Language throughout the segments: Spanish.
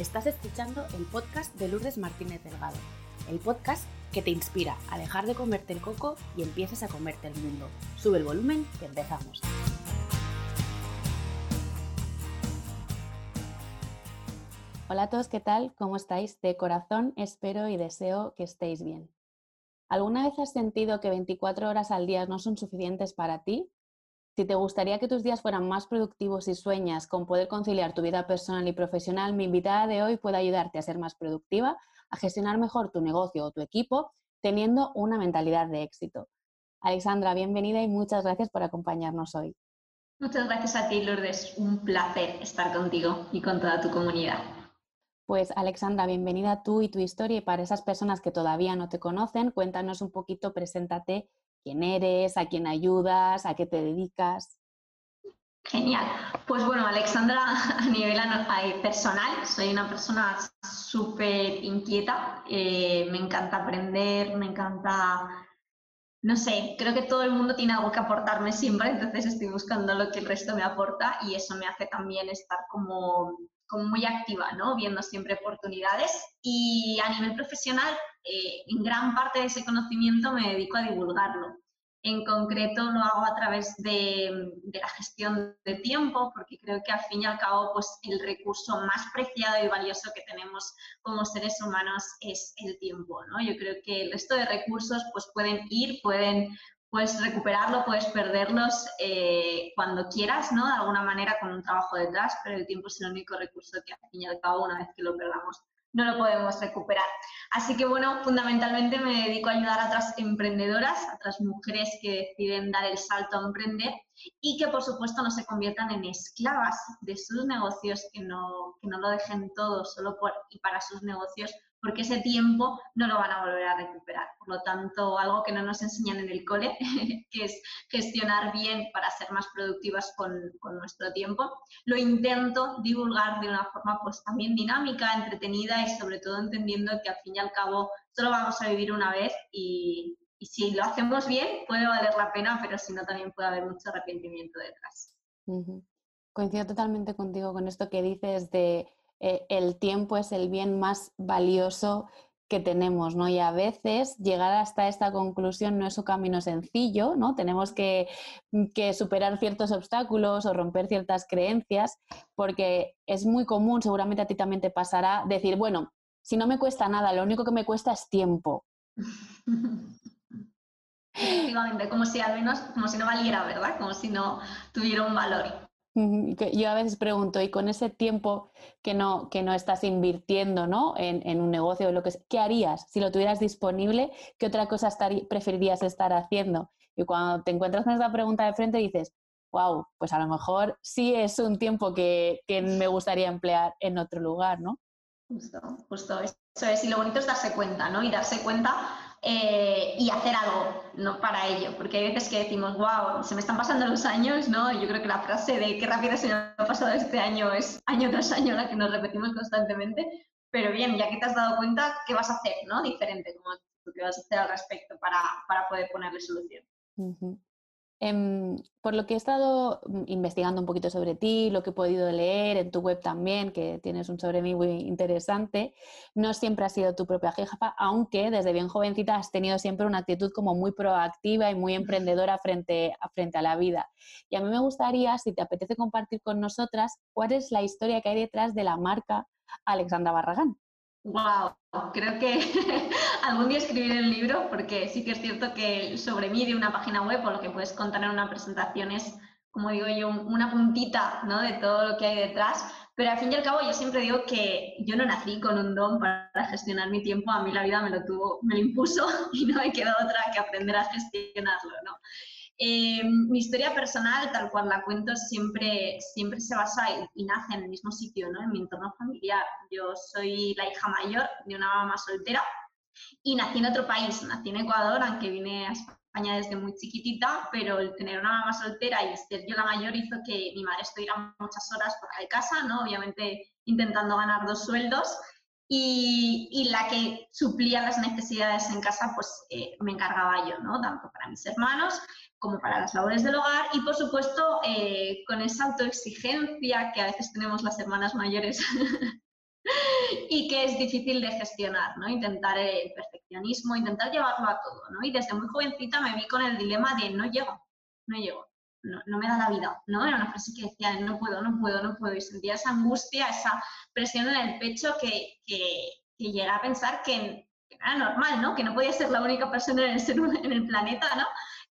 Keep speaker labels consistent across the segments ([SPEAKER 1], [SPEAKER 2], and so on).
[SPEAKER 1] Estás escuchando el podcast de Lourdes Martínez Delgado, el podcast que te inspira a dejar de comerte el coco y empieces a comerte el mundo. Sube el volumen que empezamos. Hola a todos, ¿qué tal? ¿Cómo estáis? De corazón espero y deseo que estéis bien. ¿Alguna vez has sentido que 24 horas al día no son suficientes para ti? Si te gustaría que tus días fueran más productivos y sueñas con poder conciliar tu vida personal y profesional, mi invitada de hoy puede ayudarte a ser más productiva, a gestionar mejor tu negocio o tu equipo, teniendo una mentalidad de éxito. Alexandra, bienvenida y muchas gracias por acompañarnos hoy.
[SPEAKER 2] Muchas gracias a ti, Lourdes. Un placer estar contigo y con toda tu comunidad.
[SPEAKER 1] Pues Alexandra, bienvenida tú y tu historia y para esas personas que todavía no te conocen, cuéntanos un poquito, preséntate quién eres, a quién ayudas, a qué te dedicas.
[SPEAKER 2] Genial. Pues bueno, Alexandra, a nivel personal, soy una persona súper inquieta. Eh, me encanta aprender, me encanta, no sé, creo que todo el mundo tiene algo que aportarme siempre, entonces estoy buscando lo que el resto me aporta y eso me hace también estar como como muy activa, ¿no? Viendo siempre oportunidades y a nivel profesional, eh, en gran parte de ese conocimiento me dedico a divulgarlo. En concreto lo hago a través de, la gestión de tiempo, porque creo que al fin y al cabo pues, el recurso más preciado y valioso que tenemos como seres humanos es el tiempo. ¿no? Yo creo que el resto de recursos pues, pueden ir, pueden, puedes recuperarlo, puedes perderlos eh, cuando quieras, ¿no? De alguna manera con un trabajo detrás, pero el tiempo es el único recurso que al fin y al cabo, una vez que lo perdamos, no lo podemos recuperar. Así que bueno, fundamentalmente me dedico a ayudar a otras emprendedoras, a otras mujeres que deciden dar el salto a emprender y que por supuesto no se conviertan en esclavas de sus negocios, que no, que no lo dejen todo solo por y para sus negocios, porque ese tiempo no lo van a volver a recuperar. Por lo tanto, algo que no nos enseñan en el cole, que es gestionar bien para ser más productivas con, nuestro tiempo, lo intento divulgar de una forma pues también dinámica, entretenida y sobre todo entendiendo que al fin y al cabo solo vamos a vivir una vez y, si lo hacemos bien puede valer la pena, pero si no también puede haber mucho arrepentimiento detrás.
[SPEAKER 1] Coincido totalmente contigo con esto que dices de eh, el tiempo es el bien más valioso que tenemos, ¿no? Y a veces llegar hasta esta conclusión no es un camino sencillo, ¿no? Tenemos que, que, superar ciertos obstáculos o romper ciertas creencias, porque es muy común, seguramente a ti también te pasará, decir, bueno, si no me cuesta nada, lo único que me cuesta es tiempo.
[SPEAKER 2] Efectivamente, como si al menos, como si no valiera, ¿verdad? Como si no tuviera un valor.
[SPEAKER 1] Yo a veces pregunto, y con ese tiempo que no, que no estás invirtiendo ¿no? En, un negocio o lo que ¿qué harías si lo tuvieras disponible? ¿Qué otra cosa preferirías estar haciendo? Y cuando te encuentras con esta pregunta de frente dices, wow, pues a lo mejor sí es un tiempo que, que me gustaría emplear en otro lugar, ¿no?
[SPEAKER 2] Justo, justo, eso es. Y lo bonito es darse cuenta, ¿no? Y darse cuenta eh, y hacer algo ¿no? para ello, porque hay veces que decimos, wow, se me están pasando los años, ¿no? Yo creo que la frase de qué rápido se me ha pasado este año es año tras año la que nos repetimos constantemente, pero bien, ya que te has dado cuenta, ¿qué vas a hacer, ¿no? Diferente, como ¿qué vas a hacer al respecto para, para poder ponerle solución?
[SPEAKER 1] Em, por lo que he estado mm, investigando un poquito sobre ti, lo que he podido leer en tu web también, que tienes un sobre mí muy interesante, no siempre has sido tu propia jefa, aunque desde bien jovencita has tenido siempre una actitud como muy proactiva y muy emprendedora frente a, frente a la vida. Y a mí me gustaría, si te apetece compartir con nosotras, cuál es la historia que hay detrás de la marca Alexandra Barragán.
[SPEAKER 2] Wow, creo que algún día escribiré el libro porque sí que es cierto que sobre mí de una página web o lo que puedes contar en una presentación es, como digo yo, una puntita ¿no? de todo lo que hay detrás. Pero al fin y al cabo yo siempre digo que yo no nací con un don para gestionar mi tiempo, a mí la vida me lo tuvo, me lo impuso y no me quedó otra que aprender a gestionarlo, ¿no? Eh, mi historia personal, tal cual la cuento, siempre, siempre se basa y, nace en el mismo sitio, ¿no? en mi entorno familiar. Yo soy la hija mayor de una mamá soltera y nací en otro país, nací en Ecuador, aunque vine a España desde muy chiquitita, pero el tener una mamá soltera y ser yo la mayor hizo que mi madre estuviera muchas horas fuera de casa, ¿no? obviamente intentando ganar dos sueldos. Y, la que suplía las necesidades en casa, pues eh, me encargaba yo, ¿no? Tanto para mis hermanos como para las labores del hogar y, por supuesto, eh, con esa autoexigencia que a veces tenemos las hermanas mayores y que es difícil de gestionar, ¿no? Intentar el perfeccionismo, intentar llevarlo a todo, ¿no? Y desde muy jovencita me vi con el dilema de no llego, no llego, no, me da la vida, ¿no? Era una frase que decía, no puedo, no puedo, no puedo, y sentía esa angustia, esa presión en el pecho que, que, que a pensar que, era normal, ¿no? Que no podía ser la única persona en el, en el planeta, ¿no?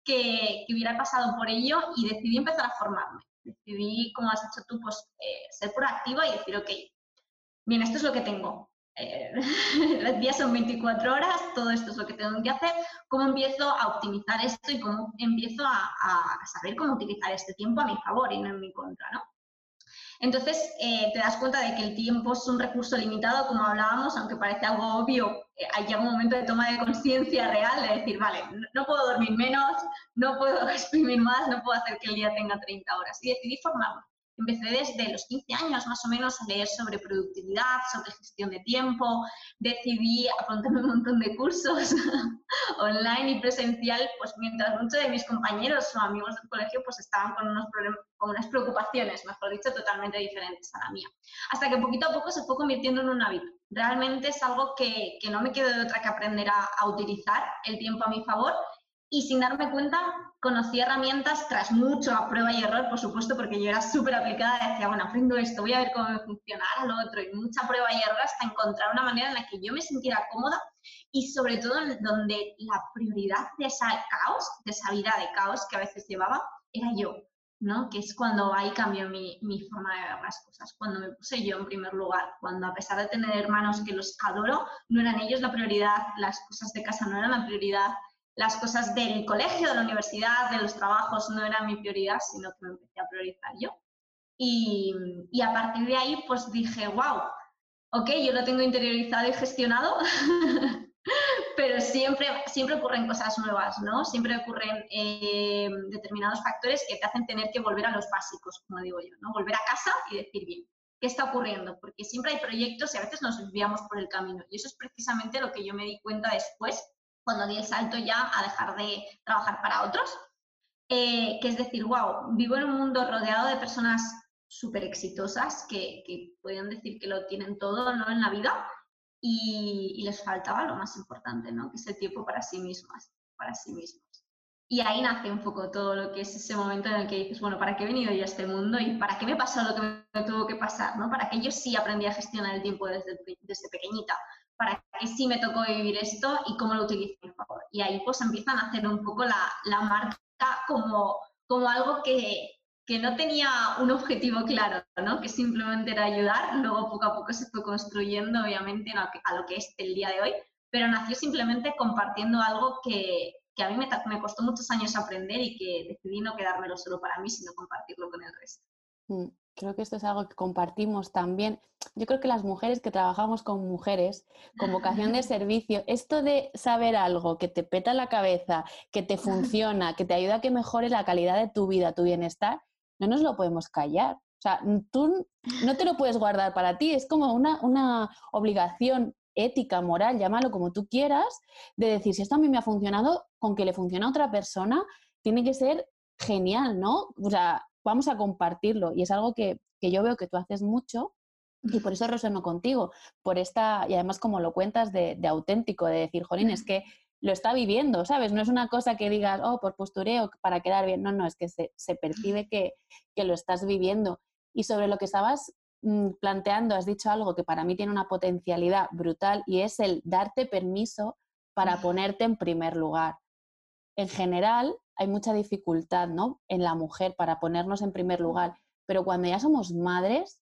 [SPEAKER 2] Que, hubiera pasado por ello y decidí empezar a formarme. Decidí, como has hecho tú, pues eh, ser proactiva y decir, ok, bien, esto es lo que tengo. Eh, los días son 24 horas, todo esto es lo que tengo que hacer, cómo empiezo a optimizar esto y cómo empiezo a, a saber cómo utilizar este tiempo a mi favor y no en mi contra, ¿no? Entonces, eh, te das cuenta de que el tiempo es un recurso limitado, como hablábamos, aunque parece algo obvio, eh, hay un momento de toma de conciencia real de decir, vale, no, puedo dormir menos, no puedo exprimir más, no puedo hacer que el día tenga 30 horas. Y decidí formarme. Empecé desde los 15 años más o menos a leer sobre productividad, sobre gestión de tiempo, decidí apuntarme un montón de cursos online y presencial, pues mientras muchos de mis compañeros o amigos del colegio pues estaban con, unos con unas preocupaciones, mejor dicho, totalmente diferentes a la mía. Hasta que poquito a poco se fue convirtiendo en un hábito. Realmente es algo que, que no me quedo de otra que aprender a, a utilizar el tiempo a mi favor y sin darme cuenta conocí herramientas tras mucho a prueba y error, por supuesto, porque yo era súper aplicada, decía, bueno, aprendo esto, voy a ver cómo me funciona, lo otro, y mucha prueba y error hasta encontrar una manera en la que yo me sintiera cómoda y sobre todo donde la prioridad de ese caos, de esa vida de caos que a veces llevaba, era yo, ¿no? Que es cuando ahí cambió mi, mi forma de ver las cosas, cuando me puse yo en primer lugar, cuando a pesar de tener hermanos que los adoro, no eran ellos la prioridad, las cosas de casa no eran la prioridad, las cosas del colegio, de la universidad, de los trabajos no eran mi prioridad, sino que me empecé a priorizar yo. Y, y a partir de ahí, pues dije, wow, ok, yo lo tengo interiorizado y gestionado, pero siempre, siempre ocurren cosas nuevas, ¿no? Siempre ocurren eh, determinados factores que te hacen tener que volver a los básicos, como digo yo, ¿no? Volver a casa y decir, bien, ¿qué está ocurriendo? Porque siempre hay proyectos y a veces nos desviamos por el camino. Y eso es precisamente lo que yo me di cuenta después cuando di el salto ya a dejar de trabajar para otros, eh, que es decir, wow, vivo en un mundo rodeado de personas súper exitosas que, que pueden decir que lo tienen todo ¿no? en la vida y, y, les faltaba lo más importante, ¿no? que es el tiempo para sí mismas, para sí mismos. Y ahí nace un poco todo lo que es ese momento en el que dices, bueno, ¿para qué he venido yo a este mundo y para qué me pasó lo que me tuvo que pasar? ¿no? Para que yo sí aprendí a gestionar el tiempo desde, desde pequeñita, para que sí me tocó vivir esto y cómo lo utilizo. Y ahí pues empiezan a hacer un poco la, la marca como, como algo que, que, no tenía un objetivo claro, ¿no? que simplemente era ayudar, luego poco a poco se fue construyendo obviamente a lo que es el día de hoy, pero nació simplemente compartiendo algo que, que a mí me, me, costó muchos años aprender y que decidí no quedármelo solo para mí, sino compartirlo con el resto.
[SPEAKER 1] Creo que esto es algo que compartimos también. Yo creo que las mujeres que trabajamos con mujeres, con vocación de servicio, esto de saber algo que te peta la cabeza, que te funciona, que te ayuda a que mejore la calidad de tu vida, tu bienestar, no nos lo podemos callar. O sea, tú no te lo puedes guardar para ti, es como una, una obligación ética, moral, llámalo como tú quieras, de decir, si esto a mí me ha funcionado, con que le funcione a otra persona, tiene que ser genial, ¿no? O sea, vamos a compartirlo. Y es algo que, yo veo que tú haces mucho y por eso resueno contigo, por esta, y además como lo cuentas de, auténtico, de decir, Jolín, es que lo está viviendo, ¿sabes? No es una cosa que digas, oh, por postureo, para quedar bien. No, no, es que se, percibe que, que, lo estás viviendo. Y sobre lo que estabas mm, planteando, has dicho algo que para mí tiene una potencialidad brutal y es el darte permiso para ponerte en primer lugar. En general, hay mucha dificultad ¿no? en la mujer para ponernos en primer lugar, pero cuando ya somos madres,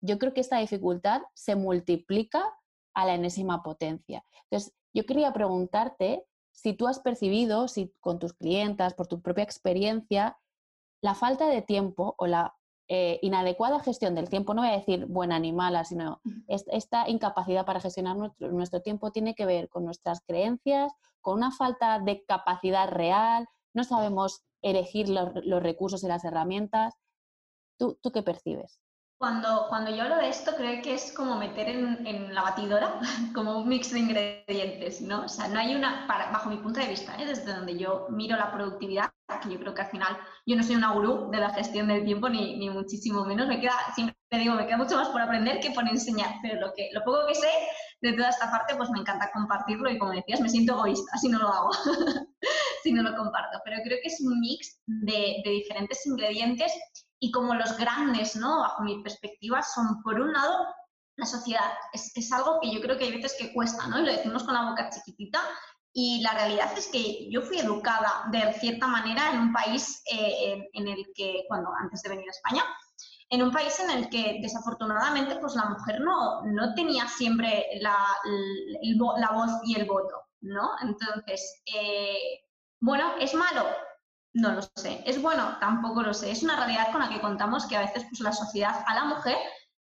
[SPEAKER 1] yo creo que esta dificultad se multiplica a la enésima potencia. Entonces, yo quería preguntarte si tú has percibido, si con tus clientas, por tu propia experiencia, la falta de tiempo o la eh, inadecuada gestión del tiempo, no voy a decir buena ni mala, sino esta incapacidad para gestionar nuestro, nuestro tiempo tiene que ver con nuestras creencias, con una falta de capacidad real, no sabemos elegir los, recursos y las herramientas. ¿Tú, ¿Tú, qué percibes?
[SPEAKER 2] Cuando, cuando yo hablo de esto, creo que es como meter en, en, la batidora como un mix de ingredientes, ¿no? O sea, no hay una, para, bajo mi punto de vista, ¿eh? desde donde yo miro la productividad, que yo creo que al final yo no soy una gurú de la gestión del tiempo, ni, ni muchísimo menos, me queda, siempre digo, me queda mucho más por aprender que por enseñar, pero lo, que, lo poco que sé de toda esta parte, pues me encanta compartirlo y como decías, me siento egoísta si no lo hago, si no lo comparto, pero creo que es un mix de, de diferentes ingredientes y como los grandes, ¿no? Bajo mi perspectiva, son por un lado la sociedad. Es, es, algo que yo creo que hay veces que cuesta, ¿no? Y lo decimos con la boca chiquitita. Y la realidad es que yo fui educada de cierta manera en un país eh, en, en, el que, cuando antes de venir a España, en un país en el que desafortunadamente pues la mujer no, no tenía siempre la, la, la voz y el voto, ¿no? Entonces, eh, bueno, ¿es malo? No lo sé. ¿Es bueno? Tampoco lo sé. Es una realidad con la que contamos que a veces pues, la sociedad a la mujer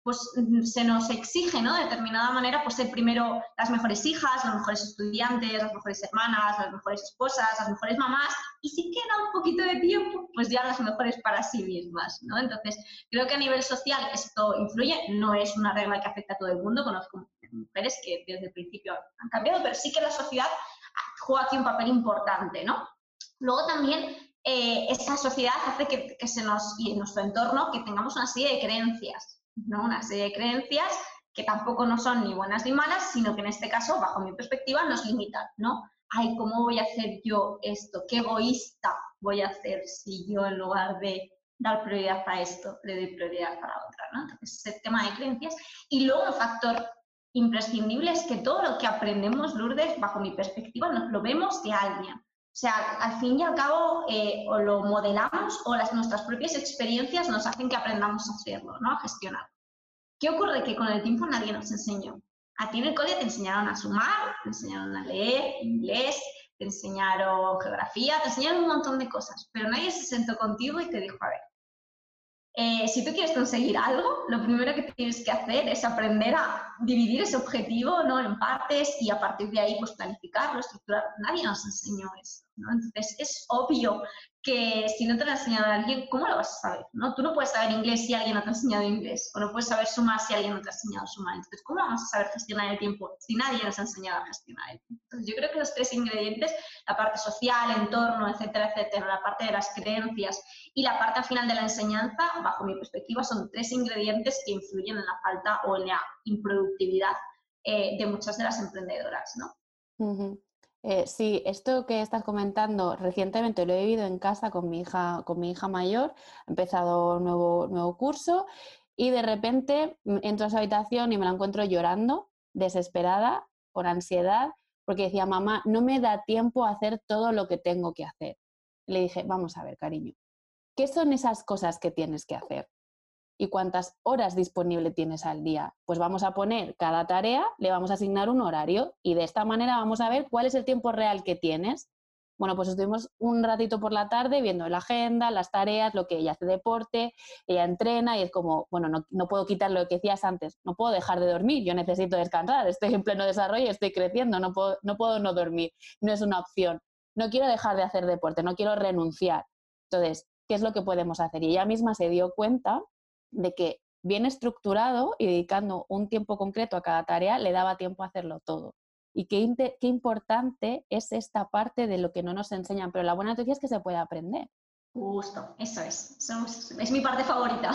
[SPEAKER 2] pues mm, se nos exige, ¿no? De determinada manera, pues ser primero las mejores hijas, las mejores estudiantes, las mejores hermanas, las mejores esposas, las mejores mamás, y si queda un poquito de tiempo, pues ya las mejores para sí mismas, ¿no? Entonces, creo que a nivel social esto influye, no es una regla que afecta a todo el mundo, conozco mujeres que desde el principio han cambiado, pero sí que la sociedad juega aquí un papel importante, ¿no? Luego también eh, esa sociedad hace que, que, se nos, y en nuestro entorno, que tengamos una serie de creencias, ¿no? Una serie de creencias que tampoco no son ni buenas ni malas, sino que en este caso, bajo mi perspectiva, nos limitan, ¿no? Ay, ¿cómo voy a hacer yo esto? ¿Qué egoísta voy a hacer si yo en lugar de dar prioridad a esto, le doy prioridad a la otra, ¿no? Entonces, ese tema de creencias. Y luego un factor imprescindible es que todo lo que aprendemos, Lourdes, bajo mi perspectiva, nos lo vemos de alguien. O sea, al fin y al cabo, eh, o lo modelamos o las, nuestras propias experiencias nos hacen que aprendamos a hacerlo, ¿no? A gestionarlo. ¿Qué ocurre? Que con el tiempo nadie nos enseñó. A ti en el cole te enseñaron a sumar, te enseñaron a leer inglés, te enseñaron geografía, te enseñaron un montón de cosas, pero nadie se sentó contigo y te dijo, a ver, eh, si tú quieres conseguir algo, lo primero que tienes que hacer es aprender a dividir ese objetivo ¿no? en partes y a partir de ahí pues planificarlo, estructurarlo. Nadie nos enseñó eso. ¿no? Entonces es obvio que si no te lo ha enseñado alguien, ¿cómo lo vas a saber? ¿no? Tú no puedes saber inglés si alguien no te ha enseñado inglés, o no puedes saber sumar si alguien no te ha enseñado sumar. Entonces, ¿cómo vamos a saber gestionar el tiempo si nadie nos ha enseñado a gestionar el tiempo? Entonces, yo creo que los tres ingredientes, la parte social, entorno, etcétera, etcétera, la parte de las creencias y la parte al final de la enseñanza, bajo mi perspectiva, son tres ingredientes que influyen en la falta o en la improductividad eh, de muchas de las emprendedoras, ¿no?
[SPEAKER 1] Uh -huh. Eh, sí, esto que estás comentando recientemente lo he vivido en casa con mi hija, con mi hija mayor, ha empezado un nuevo, nuevo curso y de repente entro a su habitación y me la encuentro llorando, desesperada, con ansiedad, porque decía, mamá, no me da tiempo a hacer todo lo que tengo que hacer. Le dije, vamos a ver, cariño, ¿qué son esas cosas que tienes que hacer? Y cuántas horas disponible tienes al día. Pues vamos a poner cada tarea, le vamos a asignar un horario y de esta manera vamos a ver cuál es el tiempo real que tienes. Bueno, pues estuvimos un ratito por la tarde viendo la agenda, las tareas, lo que ella hace deporte, ella entrena y es como, bueno, no, no puedo quitar lo que decías antes, no puedo dejar de dormir, yo necesito descansar, estoy en pleno desarrollo, estoy creciendo, no puedo no, puedo no dormir, no es una opción. No quiero dejar de hacer deporte, no quiero renunciar. Entonces, ¿qué es lo que podemos hacer? Y ella misma se dio cuenta de que bien estructurado y dedicando un tiempo concreto a cada tarea le daba tiempo a hacerlo todo. Y qué, qué, importante es esta parte de lo que no nos enseñan, pero la buena noticia es que se puede aprender.
[SPEAKER 2] Justo, eso es. es mi parte favorita.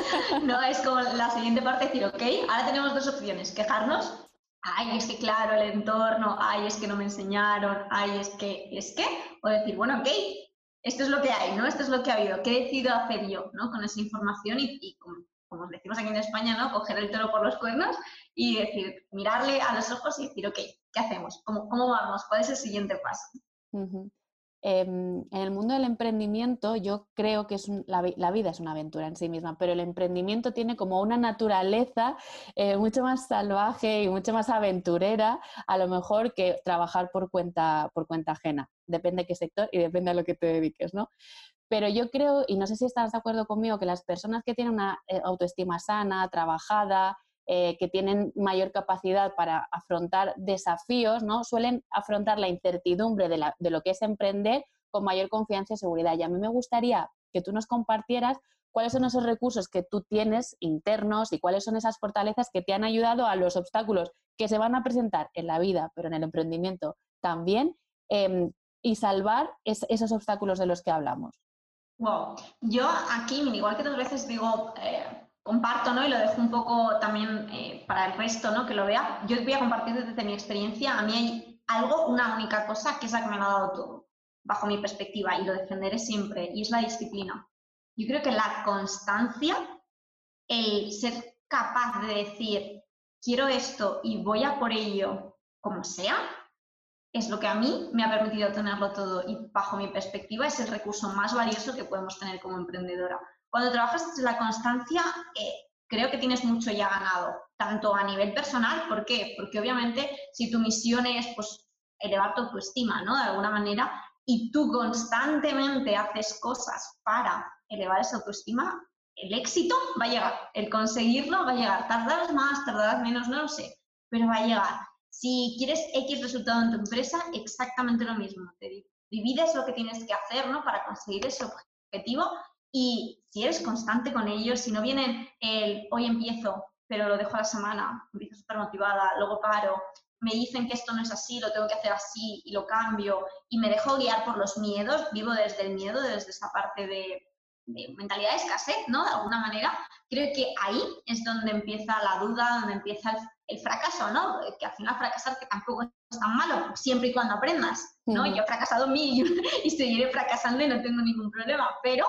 [SPEAKER 2] no es como la siguiente parte decir, ok, ahora tenemos dos opciones, quejarnos, ay, es que claro, el entorno, ay, es que no me enseñaron, ay, es que, es que, o decir, bueno, ok, esto es lo que hay, ¿no? Esto es lo que ha habido. ¿Qué he decidido hacer yo, ¿no? Con esa información y, como, decimos aquí en España, ¿no? Coger el toro por los cuernos y decir, mirarle a los ojos y decir, ok, ¿qué hacemos? ¿Cómo, cómo vamos? ¿Cuál es el siguiente paso?
[SPEAKER 1] Eh, en el mundo del emprendimiento yo creo que la, vida es una aventura en sí misma, pero el emprendimiento tiene como una naturaleza eh, mucho más salvaje y mucho más aventurera a lo mejor que trabajar por cuenta, por cuenta ajena depende de qué sector y depende a lo que te dediques, ¿no? Pero yo creo, y no sé si estás de acuerdo conmigo, que las personas que tienen una eh, autoestima sana, trabajada, eh, que tienen mayor capacidad para afrontar desafíos, ¿no? Suelen afrontar la incertidumbre de, lo que es emprender con mayor confianza y seguridad. Y a mí me gustaría que tú nos compartieras cuáles son esos recursos que tú tienes internos y cuáles son esas fortalezas que te han ayudado a los obstáculos que se van a presentar en la vida, pero en el emprendimiento también, em, y salvar esos obstáculos de los que hablamos.
[SPEAKER 2] Wow. Yo aquí, igual que otras veces digo, eh, comparto, ¿no? Y lo dejo un poco también eh, para el resto, ¿no? Que lo vea. Yo voy a compartir desde mi experiencia. A mí hay algo, una única cosa, que es la que me ha dado todo, bajo mi perspectiva, y lo defenderé siempre, y es la disciplina. Yo creo que la constancia, el ser capaz de decir, quiero esto y voy a por ello como sea, es lo que a mí me ha permitido tenerlo todo y bajo mi perspectiva es el recurso más valioso que podemos tener como emprendedora. Cuando trabajas la constancia, eh, creo que tienes mucho ya ganado, tanto a nivel personal, ¿por qué? Porque obviamente si tu misión es pues, elevar tu autoestima, ¿no? De alguna manera, y tú constantemente haces cosas para elevar esa autoestima, el éxito va a llegar, el conseguirlo va a llegar. Tardarás más, tardarás menos, no lo sé, pero va a llegar. Si quieres X resultado en tu empresa, exactamente lo mismo. Te divides lo que tienes que hacer ¿no? para conseguir ese objetivo y si eres constante con ello, si no vienen el hoy empiezo, pero lo dejo a la semana, empiezo súper motivada, luego paro, me dicen que esto no es así, lo tengo que hacer así y lo cambio y me dejo guiar por los miedos, vivo desde el miedo, desde esa parte de, mentalidad de escasez, ¿no? De alguna manera, creo que ahí es donde empieza la duda, donde empieza el, fracaso, ¿no? Que al final fracasar que tampoco es tan malo, siempre y cuando aprendas, ¿no? Yo he fracasado mil y seguiré fracasando y no tengo ningún problema, pero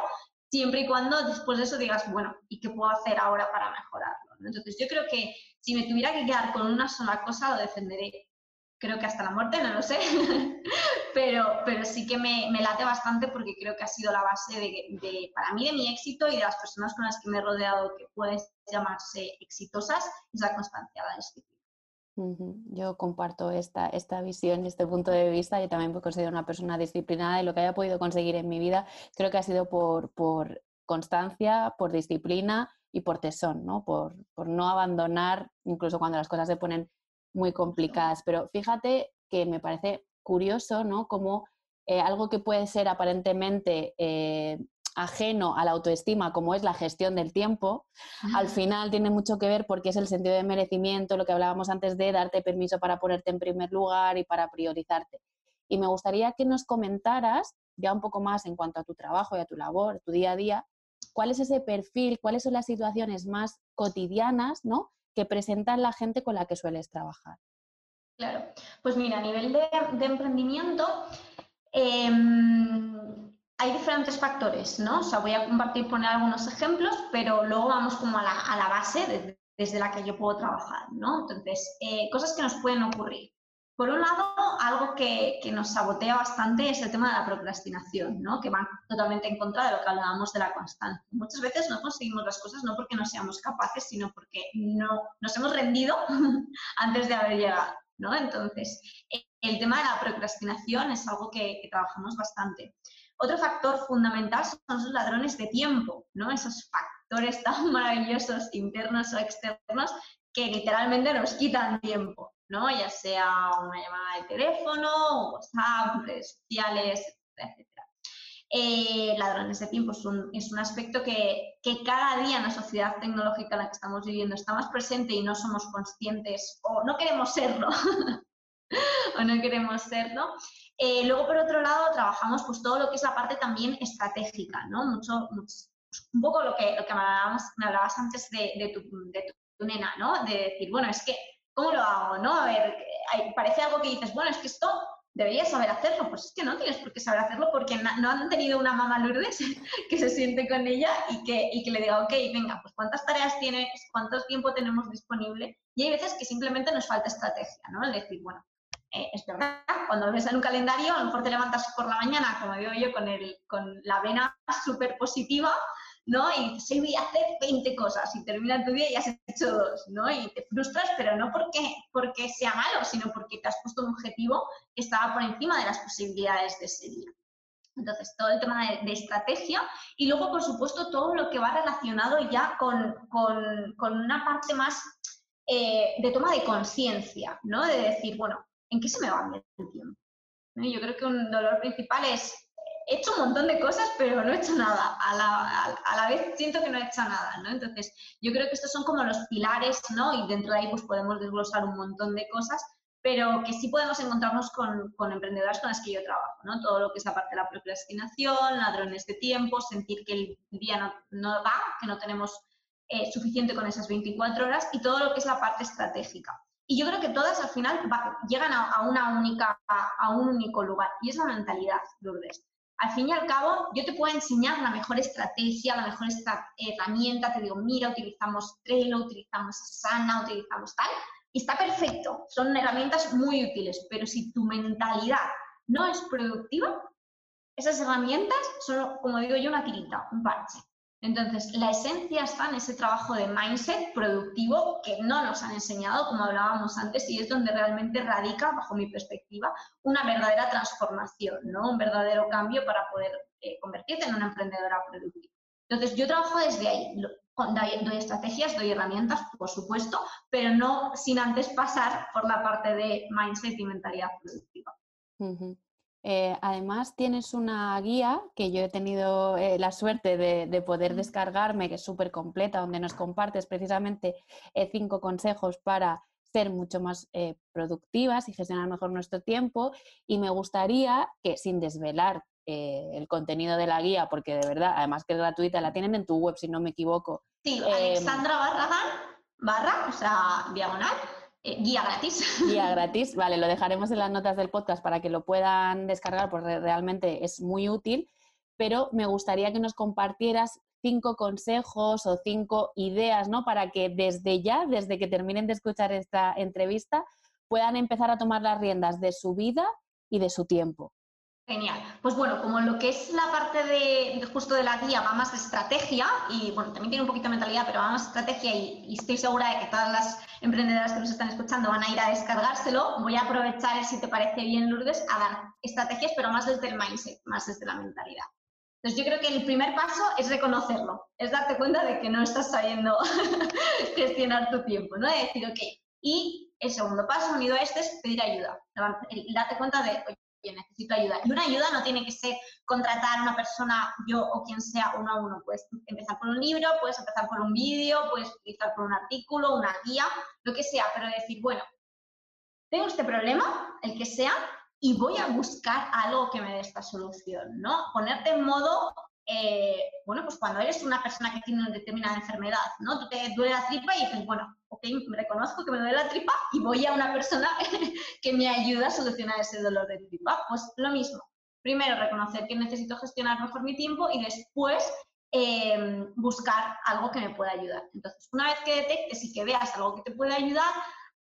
[SPEAKER 2] siempre y cuando después de eso digas, bueno, ¿y qué puedo hacer ahora para mejorarlo? Entonces yo creo que si me tuviera que quedar con una sola cosa, lo defenderé. Creo que hasta la muerte, no lo sé, pero, pero sí que me, late bastante porque creo que ha sido la base de, para mí de mi éxito y de las personas con las que me he rodeado que pueden llamarse exitosas, es la constancia, la disciplina.
[SPEAKER 1] Yo comparto esta, esta visión, este punto de vista. Yo también me considero una persona disciplinada y lo que haya podido conseguir en mi vida creo que ha sido por, por constancia, por disciplina y por tesón, ¿no? Por, por, no abandonar incluso cuando las cosas se ponen muy complicadas. Pero fíjate que me parece curioso, ¿no? Como eh, algo que puede ser aparentemente eh, ajeno a la autoestima, como es la gestión del tiempo, al final tiene mucho que ver porque es el sentido de merecimiento, lo que hablábamos antes de darte permiso para ponerte en primer lugar y para priorizarte. Y me gustaría que nos comentaras ya un poco más en cuanto a tu trabajo y a tu labor, tu día a día, cuál es ese perfil, cuáles son las situaciones más cotidianas ¿no? que presentan la gente con la que sueles trabajar.
[SPEAKER 2] Claro, pues mira, a nivel de, emprendimiento, em, hay diferentes factores, ¿no? O sea, voy a compartir, poner algunos ejemplos, pero luego vamos como a la, base desde la que yo puedo trabajar, ¿no? Entonces, eh, cosas que nos pueden ocurrir. Por un lado, algo que, nos sabotea bastante es el tema de la procrastinación, ¿no? que va totalmente en contra de lo que hablábamos de la constancia. Muchas veces no conseguimos las cosas no porque no seamos capaces, sino porque no, nos hemos rendido antes de haber llegado. ¿no? Entonces, el tema de la procrastinación es algo que, que trabajamos bastante. Otro factor fundamental son los ladrones de tiempo, ¿no? Esos factores tan maravillosos internos o externos que literalmente nos quitan tiempo, ¿no? Ya sea una llamada de teléfono, WhatsApp, redes sociales, etc. Eh, ladrones de tiempo es un, es un aspecto que, que, cada día en la sociedad tecnológica en la que estamos viviendo está más presente y no somos conscientes o no queremos serlo. o no queremos serlo. Eh, luego, por otro lado, trabajamos pues todo lo que es la parte también estratégica, ¿no? Mucho, pues, un poco lo que, lo que me, hablabas, antes de, de, tu, de, tu, nena, ¿no? De decir, bueno, es que, ¿cómo lo hago, no? A ver, parece algo que dices, bueno, es que esto deberías saber hacerlo. Pues es que no tienes por qué saber hacerlo porque no han tenido una mamá Lourdes que se siente con ella y que, y que le diga, ok, venga, pues cuántas tareas tienes, cuánto tiempo tenemos disponible. Y hay veces que simplemente nos falta estrategia, ¿no? Es decir, bueno, eh, es verdad, cuando ves en un calendario, a lo mejor te levantas por la mañana, como digo yo, con, el, con la vena súper positiva, ¿no? Y dices, voy a hacer 20 cosas y termina tu día y has hecho dos, ¿no? Y te frustras, pero no porque, porque sea malo, sino porque te has puesto un objetivo que estaba por encima de las posibilidades de ese día. Entonces, todo el tema de, estrategia y luego, por supuesto, todo lo que va relacionado ya con, con, con una parte más eh, de toma de conciencia, ¿no? De decir, bueno, ¿en qué se me va el tiempo? Yo creo que un dolor principal es he hecho un montón de cosas, pero no he hecho nada. A la, a, la, vez siento que no he hecho nada, ¿no? Entonces, yo creo que estos son como los pilares, ¿no? Y dentro de ahí pues podemos desglosar un montón de cosas, pero que sí podemos encontrarnos con, con emprendedoras con las que yo trabajo, ¿no? Todo lo que es la parte de la procrastinación, ladrones de tiempo, sentir que el día no, no va, que no tenemos eh, suficiente con esas 24 horas y todo lo que es la parte estratégica. Y yo creo que todas al final llegan a, una única, a, un único lugar y es la mentalidad, Lourdes. Al fin y al cabo, yo te puedo enseñar la mejor estrategia, la mejor herramienta, te digo, mira, utilizamos Trello, utilizamos Asana, utilizamos tal, y está perfecto, son herramientas muy útiles, pero si tu mentalidad no es productiva, esas herramientas son, como digo yo, una tirita, un parche. Entonces, la esencia está en ese trabajo de mindset productivo que no nos han enseñado, como hablábamos antes, y es donde realmente radica, bajo mi perspectiva, una verdadera transformación, ¿no? un verdadero cambio para poder eh, convertirte en una emprendedora productiva. Entonces, yo trabajo desde ahí. Doy estrategias, doy herramientas, por supuesto, pero no sin antes pasar por la parte de mindset y mentalidad productiva.
[SPEAKER 1] Eh, además, tienes una guía que yo he tenido eh, la suerte de, poder descargarme, que es súper completa, donde nos compartes precisamente eh, cinco consejos para ser mucho más productivas y gestionar mejor nuestro tiempo. Y me gustaría que, sin desvelar el contenido de la guía, porque de verdad, además que es gratuita, la tienen en tu web, si no me equivoco.
[SPEAKER 2] Sí, Alexandra Barragán, barra, o sea, diagonal, eh, guía gratis.
[SPEAKER 1] Guía gratis, vale, lo dejaremos en las notas del podcast para que lo puedan descargar, porque realmente es muy útil, pero me gustaría que nos compartieras cinco consejos o cinco ideas, ¿no? Para que desde ya, desde que terminen de escuchar esta entrevista, puedan empezar a tomar las riendas de su vida y de su tiempo.
[SPEAKER 2] Genial. Pues bueno, como lo que es la parte de, justo de la guía va más de estrategia y bueno, también tiene un poquito de mentalidad, pero va más de estrategia y, estoy segura de que todas las emprendedoras que nos están escuchando van a ir a descargárselo, voy a aprovechar, si te parece bien, Lourdes, a dar estrategias, pero más desde el mindset, más desde la mentalidad. Entonces yo creo que el primer paso es reconocerlo, es darte cuenta de que no estás sabiendo gestionar tu tiempo, ¿no? De decir, ok, y el segundo paso unido a este es pedir ayuda, darte cuenta de, oye, necesito ayuda. Y una ayuda no tiene que ser contratar a una persona, yo o quien sea, uno a uno. Puedes empezar por un libro, puedes empezar por un vídeo, puedes utilizar por un artículo, una guía, lo que sea, pero decir, bueno, tengo este problema, el que sea, y voy a buscar algo que me dé esta solución, ¿no? Ponerte en modo eh, bueno, pues cuando eres una persona que tiene una determinada enfermedad, ¿no? Tú te duele la tripa y dices, bueno, ok, me reconozco que me duele la tripa y voy a una persona que me ayuda a solucionar ese dolor de tripa. Pues lo mismo. Primero, reconocer que necesito gestionar mejor mi tiempo y después em, buscar algo que me pueda ayudar. Entonces, una vez que detectes y que veas algo que te puede ayudar,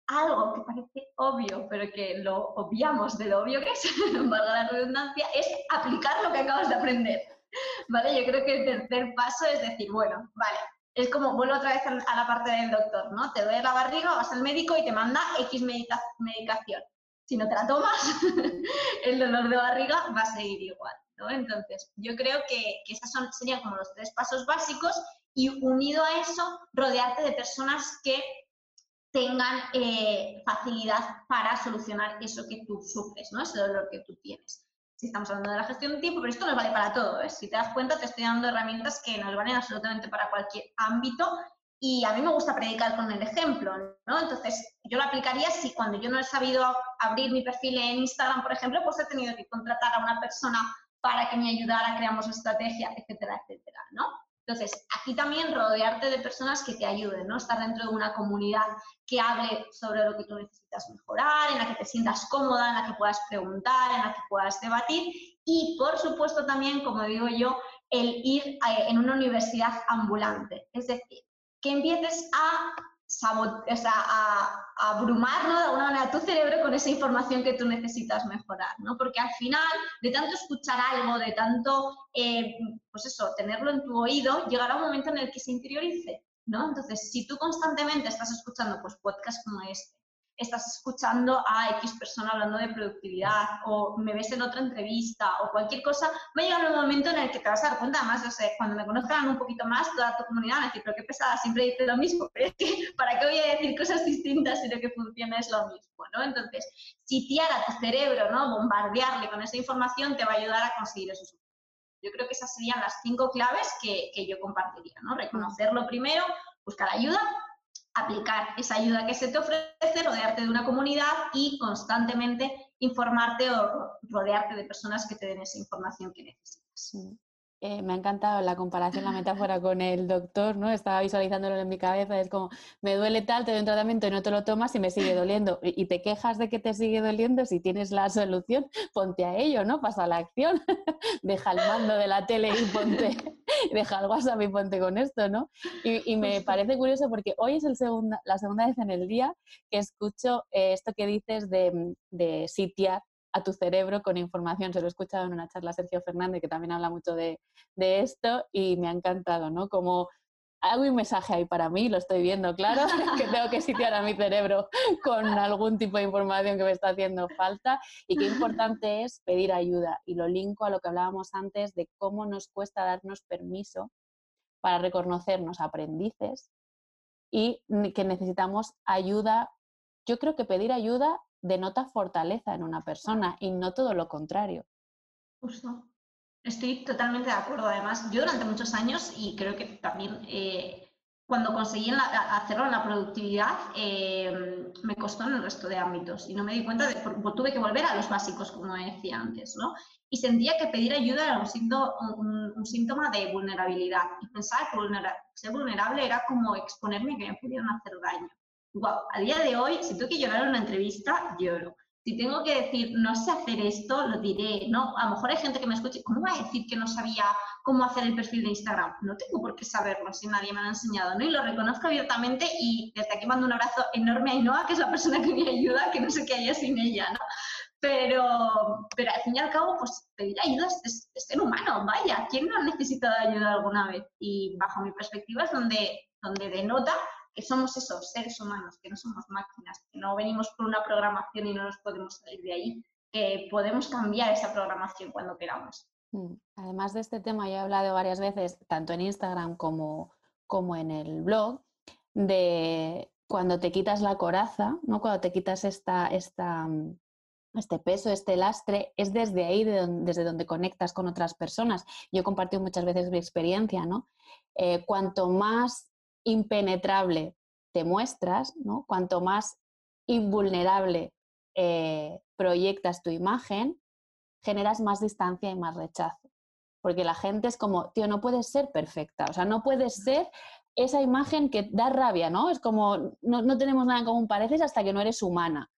[SPEAKER 2] algo que parece obvio, pero que lo obviamos de lo obvio que es, valga la redundancia, es aplicar lo que acabas de aprender. ¿Vale? Yo creo que el tercer paso es decir, bueno, vale, es como, vuelvo otra vez a la parte del doctor, ¿no? Te duele la barriga, vas al médico y te manda X medicación. Si no te la tomas, el dolor de barriga va a seguir igual, ¿no? Entonces, yo creo que, que esos son, serían como los tres pasos básicos y unido a eso, rodearte de personas que tengan eh, facilidad para solucionar eso que tú sufres, ¿no? Ese dolor que tú tienes si estamos hablando de la gestión de tiempo, pero esto nos vale para todo. ¿eh? Si te das cuenta, te estoy dando herramientas que nos valen absolutamente para cualquier ámbito y a mí me gusta predicar con el ejemplo, ¿no? Entonces, yo lo aplicaría si cuando yo no he sabido abrir mi perfil en Instagram, por ejemplo, pues he tenido que contratar a una persona para que me ayudara, creamos estrategia, etcétera, etcétera, ¿no? Entonces, aquí también rodearte de personas que te ayuden, ¿no? Estar dentro de una comunidad que hable sobre lo que tú necesitas mejorar, en la que te sientas cómoda, en la que puedas preguntar, en la que puedas debatir y, por supuesto, también, como digo yo, el ir eh, en una universidad ambulante. Es decir, que empieces a o sea, a, abrumar de alguna manera tu cerebro con esa información que tú necesitas mejorar, ¿no? Porque al final, de tanto escuchar algo, de tanto, eh, pues eso, tenerlo en tu oído, llegará un momento en el que se interiorice, ¿no? Entonces, si tú constantemente estás escuchando pues, podcasts como este, estás escuchando a X persona hablando de productividad o me ves en otra entrevista o cualquier cosa, va a llegar un momento en el que te vas a dar cuenta, más, sé, cuando me conozcan un poquito más, toda tu comunidad a decir, pero qué pesada, siempre dice lo mismo, pero es que, ¿para qué voy a decir cosas distintas si lo que funciona es lo mismo, ¿no? Entonces, sitiar a tu cerebro, ¿no? Bombardearle con esa información te va a ayudar a conseguir esos Yo creo que esas serían las cinco claves que, que yo compartiría, ¿no? Reconocerlo primero, buscar ayuda, aplicar esa ayuda que se te ofrece, rodearte de una comunidad y constantemente informarte o rodearte de personas que te den esa información que necesitas.
[SPEAKER 1] Eh, me ha encantado la comparación, la metáfora con el doctor, ¿no? Estaba visualizándolo en mi cabeza, es como, me duele tal, te doy un tratamiento y no te lo tomas y me sigue doliendo. Y te quejas de que te sigue doliendo, si tienes la solución, ponte a ello, ¿no? Pasa a la acción, deja el mando de la tele y ponte, deja el WhatsApp y ponte con esto, ¿no? Y, me parece curioso porque hoy es el segunda, la segunda vez en el día que escucho eh, esto que dices de, de sitiar a tu cerebro con información. Se lo he escuchado en una charla Sergio Fernández, que también habla mucho de, esto, y me ha encantado, ¿no? Como hago un mensaje ahí para mí, lo estoy viendo, claro, que tengo que sitiar a mi cerebro con algún tipo de información que me está haciendo falta y qué importante es pedir ayuda. Y lo linko a lo que hablábamos antes de cómo nos cuesta darnos permiso para reconocernos aprendices y que necesitamos ayuda. Yo creo que pedir ayuda denota fortaleza en una persona y no todo lo contrario.
[SPEAKER 2] Justo. Estoy totalmente de acuerdo. Además, yo durante muchos años, y creo que también eh, cuando conseguí hacerlo en la productividad, eh, me costó en el resto de ámbitos y no me di cuenta de, porque tuve que volver a los básicos, como decía antes, ¿no? Y sentía que pedir ayuda era un, síntoma de vulnerabilidad y pensaba que ser vulnerable era como exponerme que me pudieran hacer daño a día de hoy, si tengo que llorar en una entrevista, lloro. Si tengo que decir, no sé hacer esto, lo diré, ¿no? A lo mejor hay gente que me escuche, ¿cómo va a decir que no sabía cómo hacer el perfil de Instagram? No tengo por qué saberlo si nadie me lo ha enseñado, ¿no? Y lo reconozco abiertamente y desde aquí mando un abrazo enorme a Inoa, que es la persona que me ayuda, que no sé qué haya sin ella, ¿no? Pero, pero al fin y al cabo, pues pedir ayuda es, es ser humano, vaya, ¿quién no ha necesitado ayuda alguna vez? Y bajo mi perspectiva es donde, donde denota que somos esos seres humanos, que no somos máquinas, que no venimos por una programación y no nos podemos salir de ahí, que podemos cambiar esa programación cuando queramos.
[SPEAKER 1] Mm, además de este tema, ya he hablado varias veces, tanto en Instagram como, como en el blog, de cuando te quitas la coraza, ¿no? cuando te quitas esta, esta, este peso, este lastre, es desde ahí desde donde conectas con otras personas. Yo he compartido muchas veces mi experiencia, ¿no? Eh, cuanto más impenetrable te muestras, ¿no? cuanto más invulnerable eh, proyectas tu imagen, generas más distancia y más rechazo. Porque la gente es como, tío, no puedes ser perfecta, o sea, no puedes ser esa imagen que da rabia, ¿no? Es como, no, no tenemos nada en común, pareces hasta que no eres humana.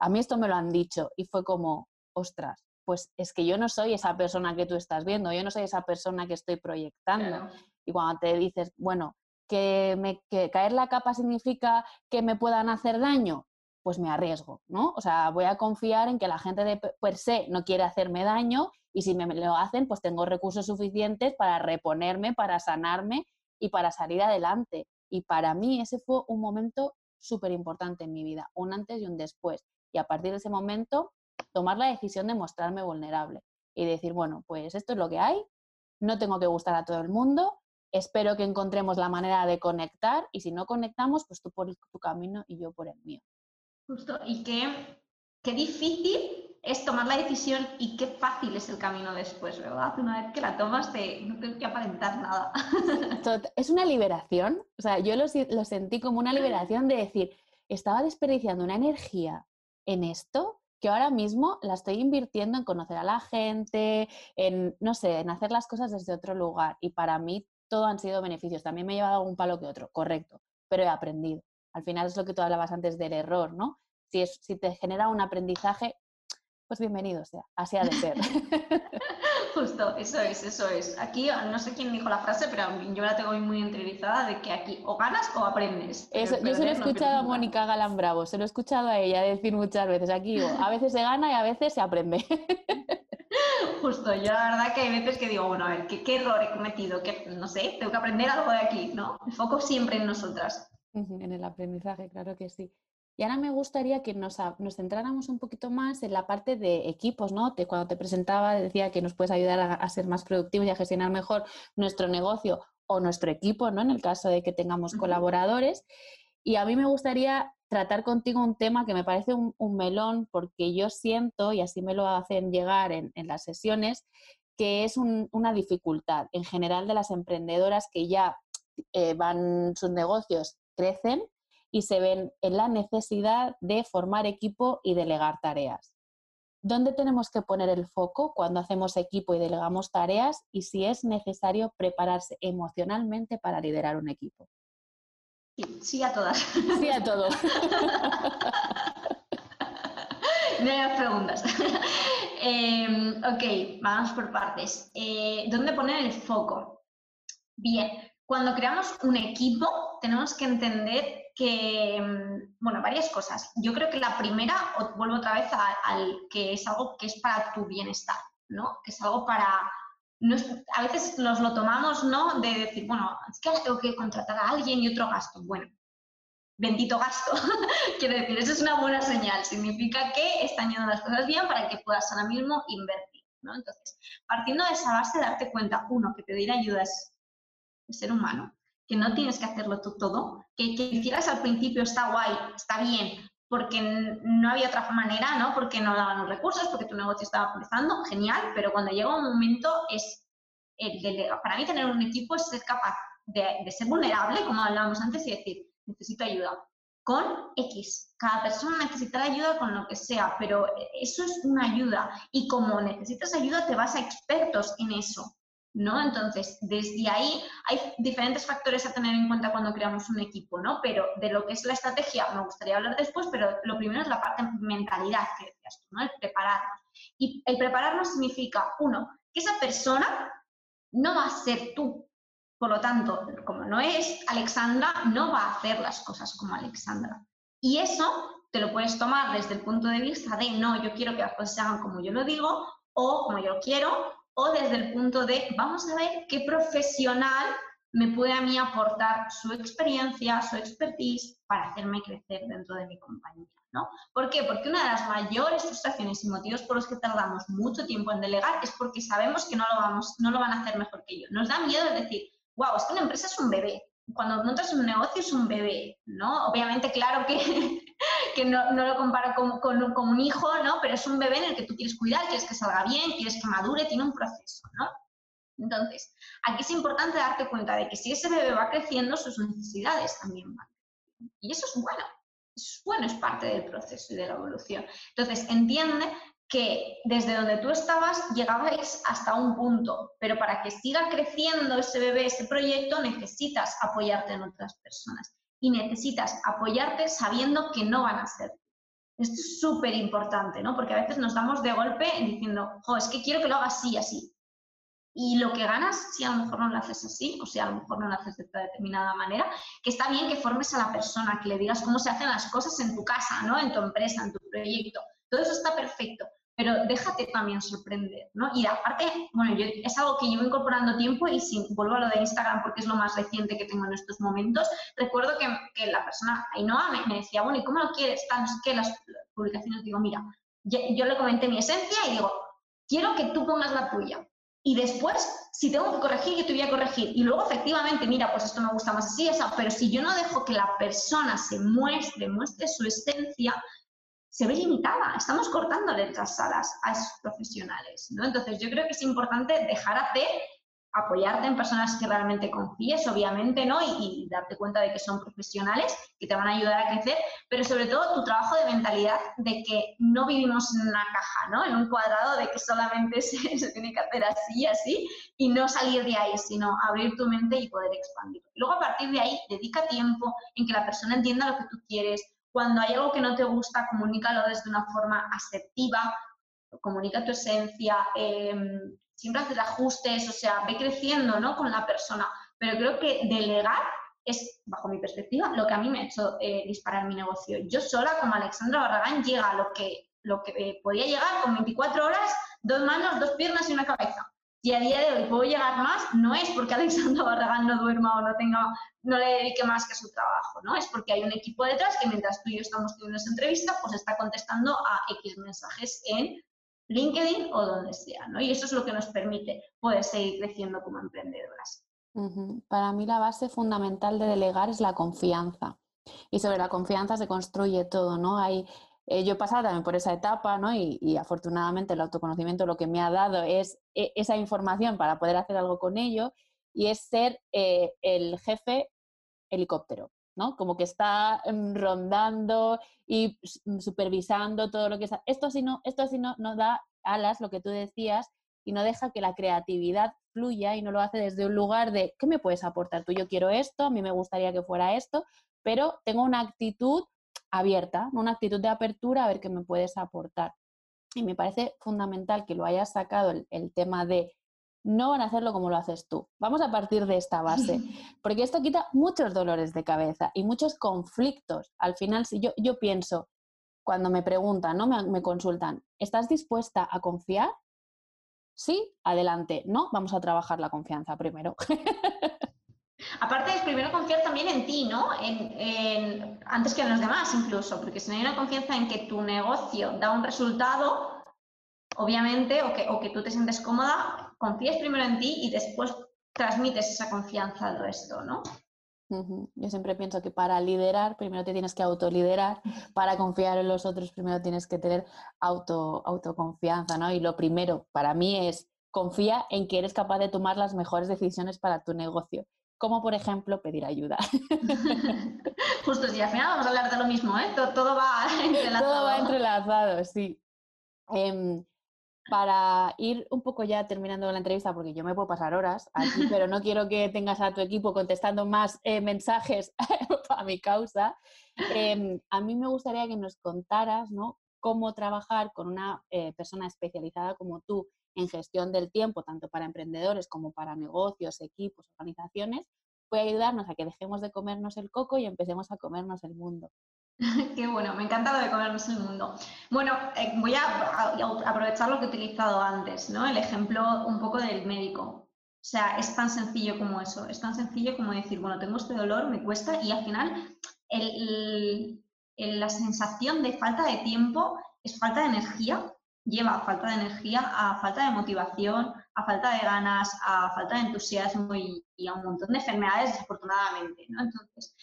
[SPEAKER 1] A mí esto me lo han dicho y fue como, ostras, pues es que yo no soy esa persona que tú estás viendo, yo no soy esa persona que estoy proyectando. Y cuando te dices, bueno, que, me, caer la capa significa que me puedan hacer daño, pues me arriesgo, ¿no? O sea, voy a confiar en que la gente de per se no quiere hacerme daño y si me lo hacen, pues tengo recursos suficientes para reponerme, para sanarme y para salir adelante. Y para mí ese fue un momento súper importante en mi vida, un antes y un después. Y a partir de ese momento, tomar la decisión de mostrarme vulnerable y decir, bueno, pues esto es lo que hay, no tengo que gustar a todo el mundo, espero que encontremos la manera de conectar y si no conectamos, pues tú por tu camino y yo por el mío.
[SPEAKER 2] Justo, y qué, qué difícil es tomar la decisión y qué fácil es el camino después, ¿verdad? Una vez que la tomas, te, no tienes que aparentar nada.
[SPEAKER 1] Es una liberación, o sea, yo lo, lo sentí como una liberación de decir, estaba desperdiciando una energía en esto que ahora mismo la estoy invirtiendo en conocer a la gente, en, no sé, en hacer las cosas desde otro lugar. Y para mí todo han sido beneficios. También me he llevado un palo que otro, correcto, pero he aprendido. Al final es lo que tú hablabas antes del error, ¿no? Si, es, si te genera un aprendizaje, pues bienvenido sea, así ha de ser.
[SPEAKER 2] Justo, eso es, eso es. Aquí no sé quién dijo la frase, pero yo la tengo muy interiorizada de que aquí o ganas o aprendes.
[SPEAKER 1] yo se lo he escuchado a Mónica Galán Bravo, se lo he escuchado a ella decir muchas veces. Aquí a veces se gana y a veces se aprende.
[SPEAKER 2] Justo, yo la verdad que hay veces que digo, bueno, a ver, ¿qué, error he cometido? Que, no sé, tengo que aprender algo de aquí, ¿no? El foco siempre en nosotras.
[SPEAKER 1] En el aprendizaje, claro que sí. Y ahora me gustaría que nos, centráramos un poquito más en la parte de equipos, ¿no? cuando te presentaba decía que nos puedes ayudar a, ser más productivos y a gestionar mejor nuestro negocio o nuestro equipo, ¿no? En el caso de que tengamos colaboradores. Y a mí me gustaría tratar contigo un tema que me parece un, melón porque yo siento, y así me lo hacen llegar en, las sesiones, que es una dificultad en general de las emprendedoras que ya eh, van, sus negocios crecen y se ven en la necesidad de formar equipo y delegar tareas. ¿Dónde tenemos que poner el foco cuando hacemos equipo y delegamos tareas y si es necesario prepararse emocionalmente para liderar un equipo?
[SPEAKER 2] Sí, a todas.
[SPEAKER 1] Sí a todo.
[SPEAKER 2] no hay preguntas. Em, ok, vamos por partes. Eh, ¿Dónde poner el foco? Bien, cuando creamos un equipo tenemos que entender que, mm, bueno, varias cosas. Yo creo que la primera, vuelvo otra vez al que es algo que es para tu bienestar, ¿no? Que es algo para... a veces nos lo tomamos, ¿no? De decir, bueno, es que tengo que contratar a alguien y otro gasto. Bueno, bendito gasto. Quiero decir, eso es una buena señal. Significa que están yendo las cosas bien para que puedas ahora mismo invertir, ¿no? Entonces, partiendo de esa base, darte cuenta, uno, que pedir ayuda es ser humano, que no tienes que hacerlo tú todo, que, que hicieras al principio está guay, está bien, porque no había otra manera, ¿no? Porque no daban los recursos, porque tu negocio estaba empezando, genial, pero cuando llega un momento es, para mí tener un equipo es ser capaz de, de, ser vulnerable, como hablábamos antes, y decir, necesito ayuda, con X. Cada persona necesitará ayuda con lo que sea, pero eso es una ayuda. Y como necesitas ayuda, te vas a expertos en eso. ¿No? Entonces, desde ahí hay diferentes factores a tener en cuenta cuando creamos un equipo, ¿no? Pero de lo que es la estrategia me gustaría hablar después, pero lo primero es la parte mentalidad que decías tú, ¿no? El prepararnos. Y el prepararnos significa, uno, que esa persona no va a ser tú. Por lo tanto, como no es Alexandra, no va a hacer las cosas como Alexandra. Y eso te lo puedes tomar desde el punto de vista de, no, yo quiero que las cosas se hagan como yo lo digo o como yo lo quiero, o desde el punto de vamos a ver qué profesional me puede a mí aportar su experiencia, su expertise para hacerme crecer dentro de mi compañía. ¿no? ¿Por qué? Porque una de las mayores frustraciones y motivos por los que tardamos mucho tiempo en delegar es porque sabemos que no lo, vamos, no lo van a hacer mejor que yo. Nos da miedo decir, wow, es que una empresa es un bebé. Cuando montas un negocio es un bebé, ¿no? Obviamente, claro que que no, lo comparo con, con, un hijo, ¿no? Pero es un bebé en el que tú quieres cuidar, quieres que salga bien, quieres que madure, tiene un proceso, ¿no? Entonces, aquí es importante darte cuenta de que si ese bebé va creciendo, sus necesidades también van. Y eso es bueno, es bueno, es parte del proceso y de la evolución. Entonces, entiende que desde donde tú estabas llegabais hasta un punto, pero para que siga creciendo ese bebé, ese proyecto, necesitas apoyarte en otras personas y necesitas apoyarte sabiendo que no van a ser. Esto es súper importante, ¿no? Porque a veces nos damos de golpe diciendo, jo, es que quiero que lo hagas así, así. Y lo que ganas, si a lo mejor no lo haces así, o si a lo mejor no lo haces de determinada manera, que está bien que formes a la persona, que le digas cómo se hacen las cosas en tu casa, ¿no? En tu empresa, en tu proyecto. Todo eso está perfecto pero déjate también sorprender, ¿no? Y aparte, bueno, yo, es algo que llevo incorporando tiempo y si vuelvo a lo de Instagram porque es lo más reciente que tengo en estos momentos, recuerdo que, que la persona, Ainhoa, me, me, decía, bueno, ¿y cómo lo quieres? Tan, que las publicaciones, digo, mira, yo, yo, le comenté mi esencia y digo, quiero que tú pongas la tuya. Y después, si tengo que corregir, yo te voy a corregir. Y luego, efectivamente, mira, pues esto me gusta más así, esa, pero si yo no dejo que la persona se muestre, muestre su esencia, se ve limitada. Estamos cortando letras alas a esos profesionales, ¿no? Entonces, yo creo que es importante dejar hacer, apoyarte en personas que realmente confíes, obviamente, ¿no? Y, darte cuenta de que son profesionales que te van a ayudar a crecer, pero sobre todo tu trabajo de mentalidad de que no vivimos en una caja, ¿no? En un cuadrado de que solamente se, se tiene que hacer así y así y no salir de ahí, sino abrir tu mente y poder expandir. Luego, a partir de ahí, dedica tiempo en que la persona entienda lo que tú quieres, cuando hay algo que no te gusta, comunícalo desde una forma asertiva, comunica tu esencia, em, siempre haces ajustes, o sea, ve creciendo ¿no? con la persona. Pero creo que delegar es, bajo mi perspectiva, lo que a mí me ha hecho eh, disparar mi negocio. Yo sola, como Alexandra Barragán, llega a lo que, lo que eh, podía llegar con 24 horas, dos manos, dos piernas y una cabeza y a día de hoy puedo llegar más, no es porque Alexandra Barragán no duerma o no tenga, no le dedique más que a su trabajo, ¿no? Es porque hay un equipo detrás que mientras tú y yo estamos teniendo esa entrevista, pues está contestando a X mensajes en LinkedIn o donde sea, ¿no? Y eso es lo que nos permite poder seguir creciendo como emprendedoras.
[SPEAKER 1] Para mí la base fundamental de delegar es la confianza. Y sobre la confianza se construye todo, ¿no? Hay eh, yo he pasado también por esa etapa, ¿no? Y, afortunadamente el autoconocimiento lo que me ha dado es e, esa información para poder hacer algo con ello y es ser eh, el jefe helicóptero, ¿no? Como que está mm, rondando y supervisando todo lo que es. Esto así no, esto así no, no da alas, lo que tú decías, y no deja que la creatividad fluya y no lo hace desde un lugar de ¿qué me puedes aportar tú? Yo quiero esto, a mí me gustaría que fuera esto, pero tengo una actitud abierta, una actitud de apertura a ver qué me puedes aportar. Y me parece fundamental que lo hayas sacado el, tema de no van a hacerlo como lo haces tú. Vamos a partir de esta base, porque esto quita muchos dolores de cabeza y muchos conflictos. Al final, si yo, yo pienso, cuando me preguntan, ¿no? Me, me, consultan, ¿estás dispuesta a confiar? Sí, adelante. No, vamos a trabajar la confianza primero.
[SPEAKER 2] Aparte es primero confiar también en ti, ¿no? Antes que en los demás incluso, porque si no hay una confianza en que tu negocio da un resultado, obviamente, o que, o que tú te sientes cómoda, confíes primero en ti y después transmites esa confianza al resto, ¿no?
[SPEAKER 1] Yo siempre pienso que para liderar primero te tienes que autoliderar, para confiar en los otros primero tienes que tener auto, autoconfianza, ¿no? Y lo primero para mí es confía en que eres capaz de tomar las mejores decisiones para tu negocio como por ejemplo pedir ayuda.
[SPEAKER 2] Justo, sí, al final vamos a hablar de lo mismo, ¿eh? Todo, va entrelazado.
[SPEAKER 1] Todo va entrelazado, sí. Em, para ir un poco ya terminando la entrevista, porque yo me puedo pasar horas aquí, pero no quiero que tengas a tu equipo contestando más eh, mensajes a mi causa, em, a mí me gustaría que nos contaras ¿no? cómo trabajar con una eh, persona especializada como tú en gestión del tiempo, tanto para emprendedores como para negocios, equipos, organizaciones, puede ayudarnos a que dejemos de comernos el coco y empecemos a comernos el mundo.
[SPEAKER 2] Qué bueno, me encanta lo de comernos el mundo. Bueno, eh, voy a, aprovechar lo que he utilizado antes, ¿no? El ejemplo un poco del médico. O sea, es tan sencillo como eso, es tan sencillo como decir, bueno, tengo este dolor, me cuesta, y al final la sensación de falta de tiempo es falta de energía lleva a falta de energía, a falta de motivación, a falta de ganas, a falta de entusiasmo y, a un montón de enfermedades, desafortunadamente. ¿no? Entonces,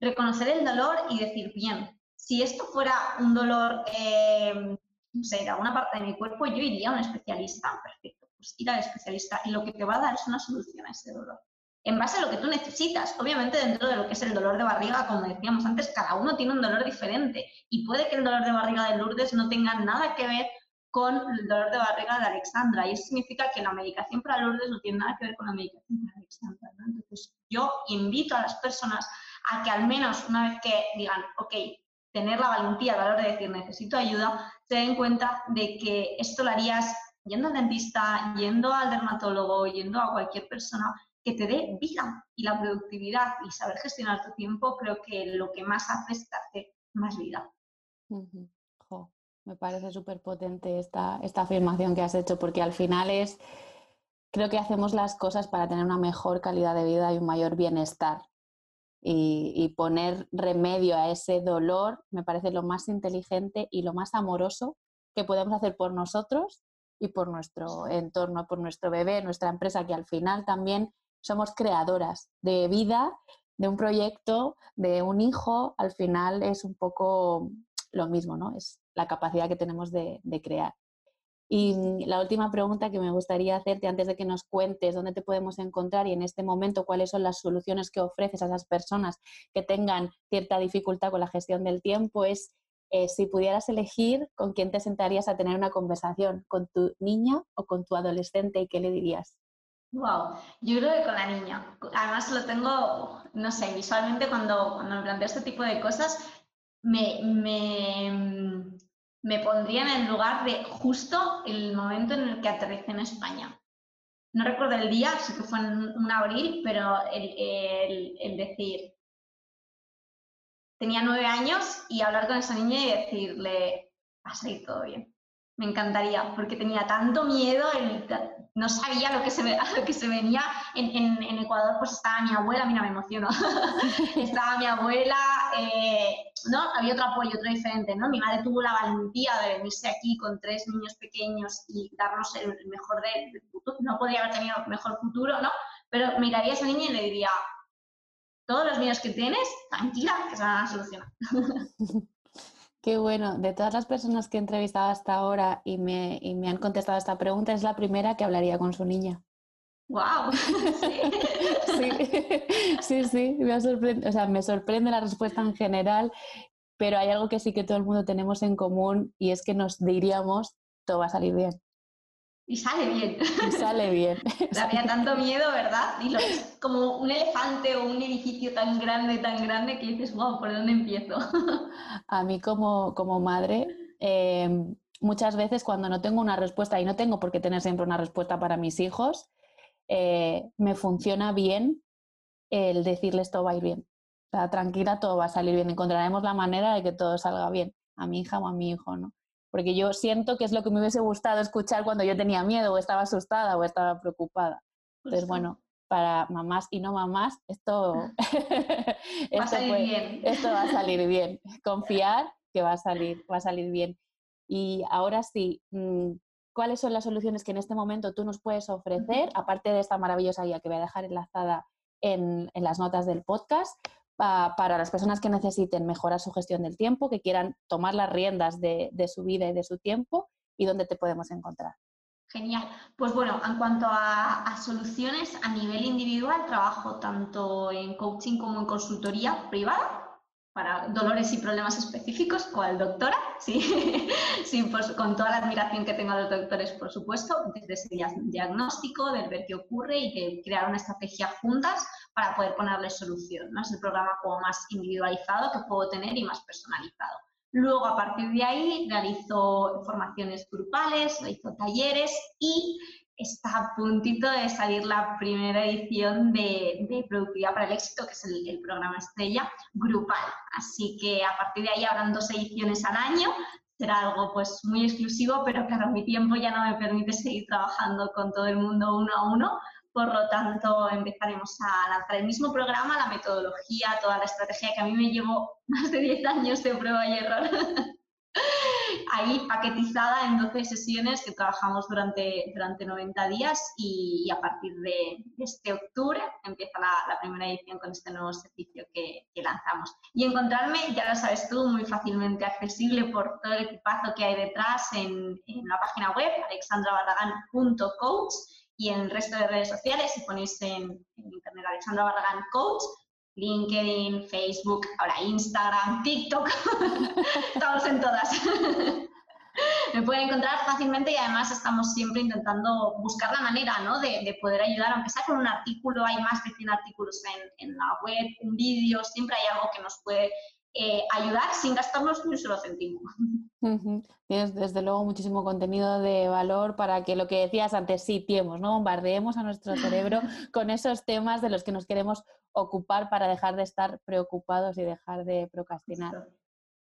[SPEAKER 2] reconocer el dolor y decir, bien, si esto fuera un dolor, eh, no sé, de alguna parte de mi cuerpo, yo iría a un especialista, perfecto, pues ir al especialista y lo que te va a dar es una solución a ese dolor. En base a lo que tú necesitas, obviamente dentro de lo que es el dolor de barriga, como decíamos antes, cada uno tiene un dolor diferente y puede que el dolor de barriga de Lourdes no tenga nada que ver con el dolor de barriga de Alexandra. Y eso significa que la medicación para Lourdes no tiene nada que ver con la medicación para Alexandra. Entonces, yo invito a las personas a que al menos una vez que digan, ok, tener la valentía la hora de decir necesito ayuda, se den cuenta de que esto lo harías yendo al dentista, yendo al dermatólogo, yendo a cualquier persona que te dé vida y la productividad y saber gestionar tu tiempo, creo que lo que más hace es darte más vida.
[SPEAKER 1] Me parece súper potente esta, esta afirmación que has hecho, porque al final es, creo que hacemos las cosas para tener una mejor calidad de vida y un mayor bienestar. Y, poner remedio a ese dolor me parece lo más inteligente y lo más amoroso que podemos hacer por nosotros y por nuestro entorno, por nuestro bebé, nuestra empresa, que al final también somos creadoras de vida, de un proyecto, de un hijo, al final es un poco lo mismo, ¿no? Es la capacidad que tenemos de, crear. Y la última pregunta que me gustaría hacerte antes de que nos cuentes dónde te podemos encontrar y en este momento cuáles son las soluciones que ofreces a esas personas que tengan cierta dificultad con la gestión del tiempo es eh, si pudieras elegir con quién te sentarías a tener una conversación, con tu niña o con tu adolescente y qué le dirías.
[SPEAKER 2] Wow, yo creo que con la niña. Además lo tengo, no sé, visualmente cuando, cuando me planteo este tipo de cosas, me, me, me pondría en el lugar de justo el momento en el que aterricé en España. No recuerdo el día, sé que fue en un abril, pero el, decir, tenía nueve años y hablar con esa niña y decirle, vas a ir todo bien. Me encantaría, porque tenía tanto miedo, no sabía lo que se, lo que se venía. En, Ecuador pues estaba mi abuela, mira, me emociono. estaba mi abuela, eh, ¿no? Había otro apoyo, otro diferente, ¿no? Mi madre tuvo la valentía de venirse aquí con tres niños pequeños y darnos el, mejor del futuro. No podía haber tenido mejor futuro, ¿no? Pero miraría a esa niña y le diría, todos los niños que tienes, tranquila, que se van a solucionar.
[SPEAKER 1] Qué bueno. De todas las personas que he entrevistado hasta ahora y me, y me han contestado esta pregunta, es la primera que hablaría con su niña.
[SPEAKER 2] ¡Wow!
[SPEAKER 1] Sí, sí, sí, me, sorprende, o sea, me sorprende la respuesta en general, pero hay algo que sí que todo el mundo tenemos en común y es que nos diríamos, todo va a salir bien.
[SPEAKER 2] Y sale bien.
[SPEAKER 1] Y sale bien.
[SPEAKER 2] Había tanto miedo, ¿verdad? Es como un elefante o un edificio tan grande, tan grande que dices, wow, ¿por dónde empiezo?
[SPEAKER 1] A mí como, como madre, em, muchas veces cuando no tengo una respuesta, y no tengo por qué tener siempre una respuesta para mis hijos, eh, me funciona bien el decirles todo va a ir bien. O sea, tranquila, todo va a salir bien. Encontraremos la manera de que todo salga bien, a mi hija o a mi hijo, ¿no? Porque yo siento que es lo que me hubiese gustado escuchar cuando yo tenía miedo o estaba asustada o estaba preocupada. Entonces, bueno, para mamás y no mamás, esto,
[SPEAKER 2] va a salir bien.
[SPEAKER 1] esto va a salir bien. Confiar que va a salir, va a salir bien. Y ahora sí, mm, cuáles son las soluciones que en este momento tú nos puedes ofrecer, aparte de esta maravillosa guía que voy a dejar enlazada en, las notas del podcast, para las personas que necesiten mejorar su gestión del tiempo, que quieran tomar las riendas de, su vida y de su tiempo, y dónde te podemos encontrar.
[SPEAKER 2] Genial. Pues bueno, en cuanto a, a, soluciones a nivel individual, trabajo tanto en coaching como en consultoría privada para dolores y problemas específicos, cual doctora, sí, sí pues, con toda la admiración que tengo a los doctores, por supuesto, desde ese diagnóstico, de ver qué ocurre y de crear una estrategia juntas para poder ponerle solución. ¿no? Es el programa como más individualizado que puedo tener y más personalizado. Luego, a partir de ahí, realizo formaciones grupales, realizo talleres y está a puntito de salir la primera edición de, Productividad para el Éxito, que es el, programa estrella grupal. Así que a partir de ahí habrán dos ediciones al año. Será algo pues muy exclusivo, pero claro, mi tiempo ya no me permite seguir trabajando con todo el mundo uno a uno. Por lo tanto, empezaremos a lanzar el mismo programa, la metodología, toda la estrategia que a mí me llevó más de 10 años de prueba y error. ahí paquetizada en 12 sesiones que trabajamos durante, durante 90 días y, a partir de este octubre empieza la, primera edición con este nuevo servicio que, lanzamos. Y encontrarme, ya lo sabes tú, muy fácilmente accesible por todo el equipazo que hay detrás en, la página web alexandrabarragan.coach y en el resto de redes sociales, si ponéis en, en internet Alexandra Barragán Coach, LinkedIn, Facebook, ahora Instagram, TikTok, estamos en todas. Me pueden encontrar fácilmente y además estamos siempre intentando buscar la manera ¿no? de, poder ayudar, aunque sea con un artículo, hay más de 100 artículos en, la web, un vídeo, siempre hay algo que nos puede eh, ayudar sin gastarnos ni un solo céntimo.
[SPEAKER 1] Tienes desde luego muchísimo contenido de valor para que lo que decías antes, sí, tiemos, ¿no? Bombardeemos a nuestro cerebro con esos temas de los que nos queremos ocupar para dejar de estar preocupados y dejar de procrastinar.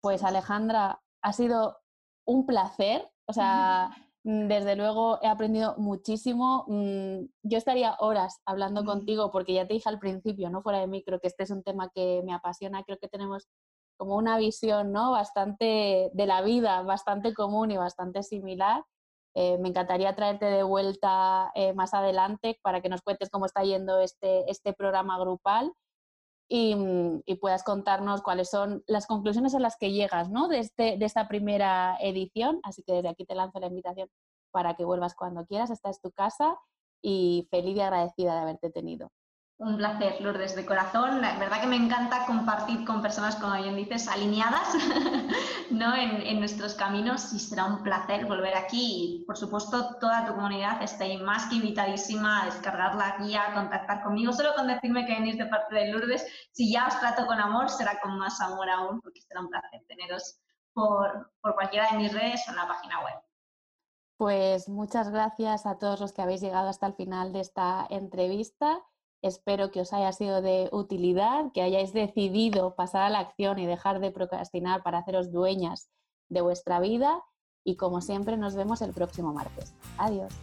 [SPEAKER 1] Pues Alejandra, ha sido un placer, o sea, mm, desde luego he aprendido muchísimo. Mm, yo estaría horas hablando contigo porque ya te dije al principio, no fuera de micro, que este es un tema que me apasiona. Creo que tenemos como una visión ¿no? bastante de la vida, bastante común y bastante similar. Eh, me encantaría traerte de vuelta eh, más adelante para que nos cuentes cómo está yendo este, este programa grupal y, mm, puedas contarnos cuáles son las conclusiones a las que llegas ¿no? de, este, de esta primera edición. Así que desde aquí te lanzo la invitación para que vuelvas cuando quieras. Esta es tu casa y feliz y agradecida de haberte tenido.
[SPEAKER 2] Un placer, Lourdes, de corazón. La verdad que me encanta compartir con personas, como bien dices, alineadas ¿no? en, nuestros caminos y será un placer volver aquí. Y, por supuesto, toda tu comunidad está más que invitadísima a descargar la guía, a contactar conmigo. Solo con decirme que venís de parte de Lourdes, si ya os trato con amor, será con más amor aún, porque será un placer teneros por, por cualquiera de mis redes o en la página web.
[SPEAKER 1] Pues muchas gracias a todos los que habéis llegado hasta el final de esta entrevista. Espero que os haya sido de utilidad, que hayáis decidido pasar a la acción y dejar de procrastinar para haceros dueñas de vuestra vida. Y como siempre, nos vemos el próximo martes. Adiós.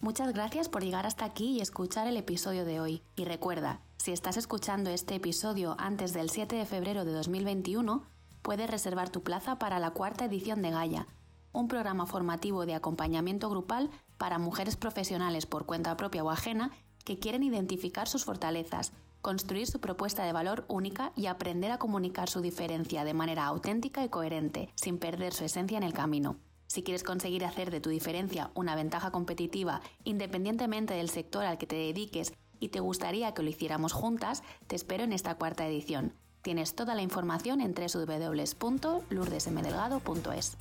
[SPEAKER 1] Muchas gracias por llegar hasta aquí y escuchar el episodio de hoy. Y recuerda, si estás escuchando este episodio antes del 7 de febrero de 2021, puedes reservar tu plaza para la cuarta edición de Gaia, un programa formativo de acompañamiento grupal para mujeres profesionales por cuenta propia o ajena que quieren identificar sus fortalezas, construir su propuesta de valor única y aprender a comunicar su diferencia de manera auténtica y coherente, sin perder su esencia en el camino. Si quieres conseguir hacer de tu diferencia una ventaja competitiva independientemente del sector al que te dediques y te gustaría que lo hiciéramos juntas, te espero en esta cuarta edición. Tienes toda la información en www.lourdesmdelgado.es.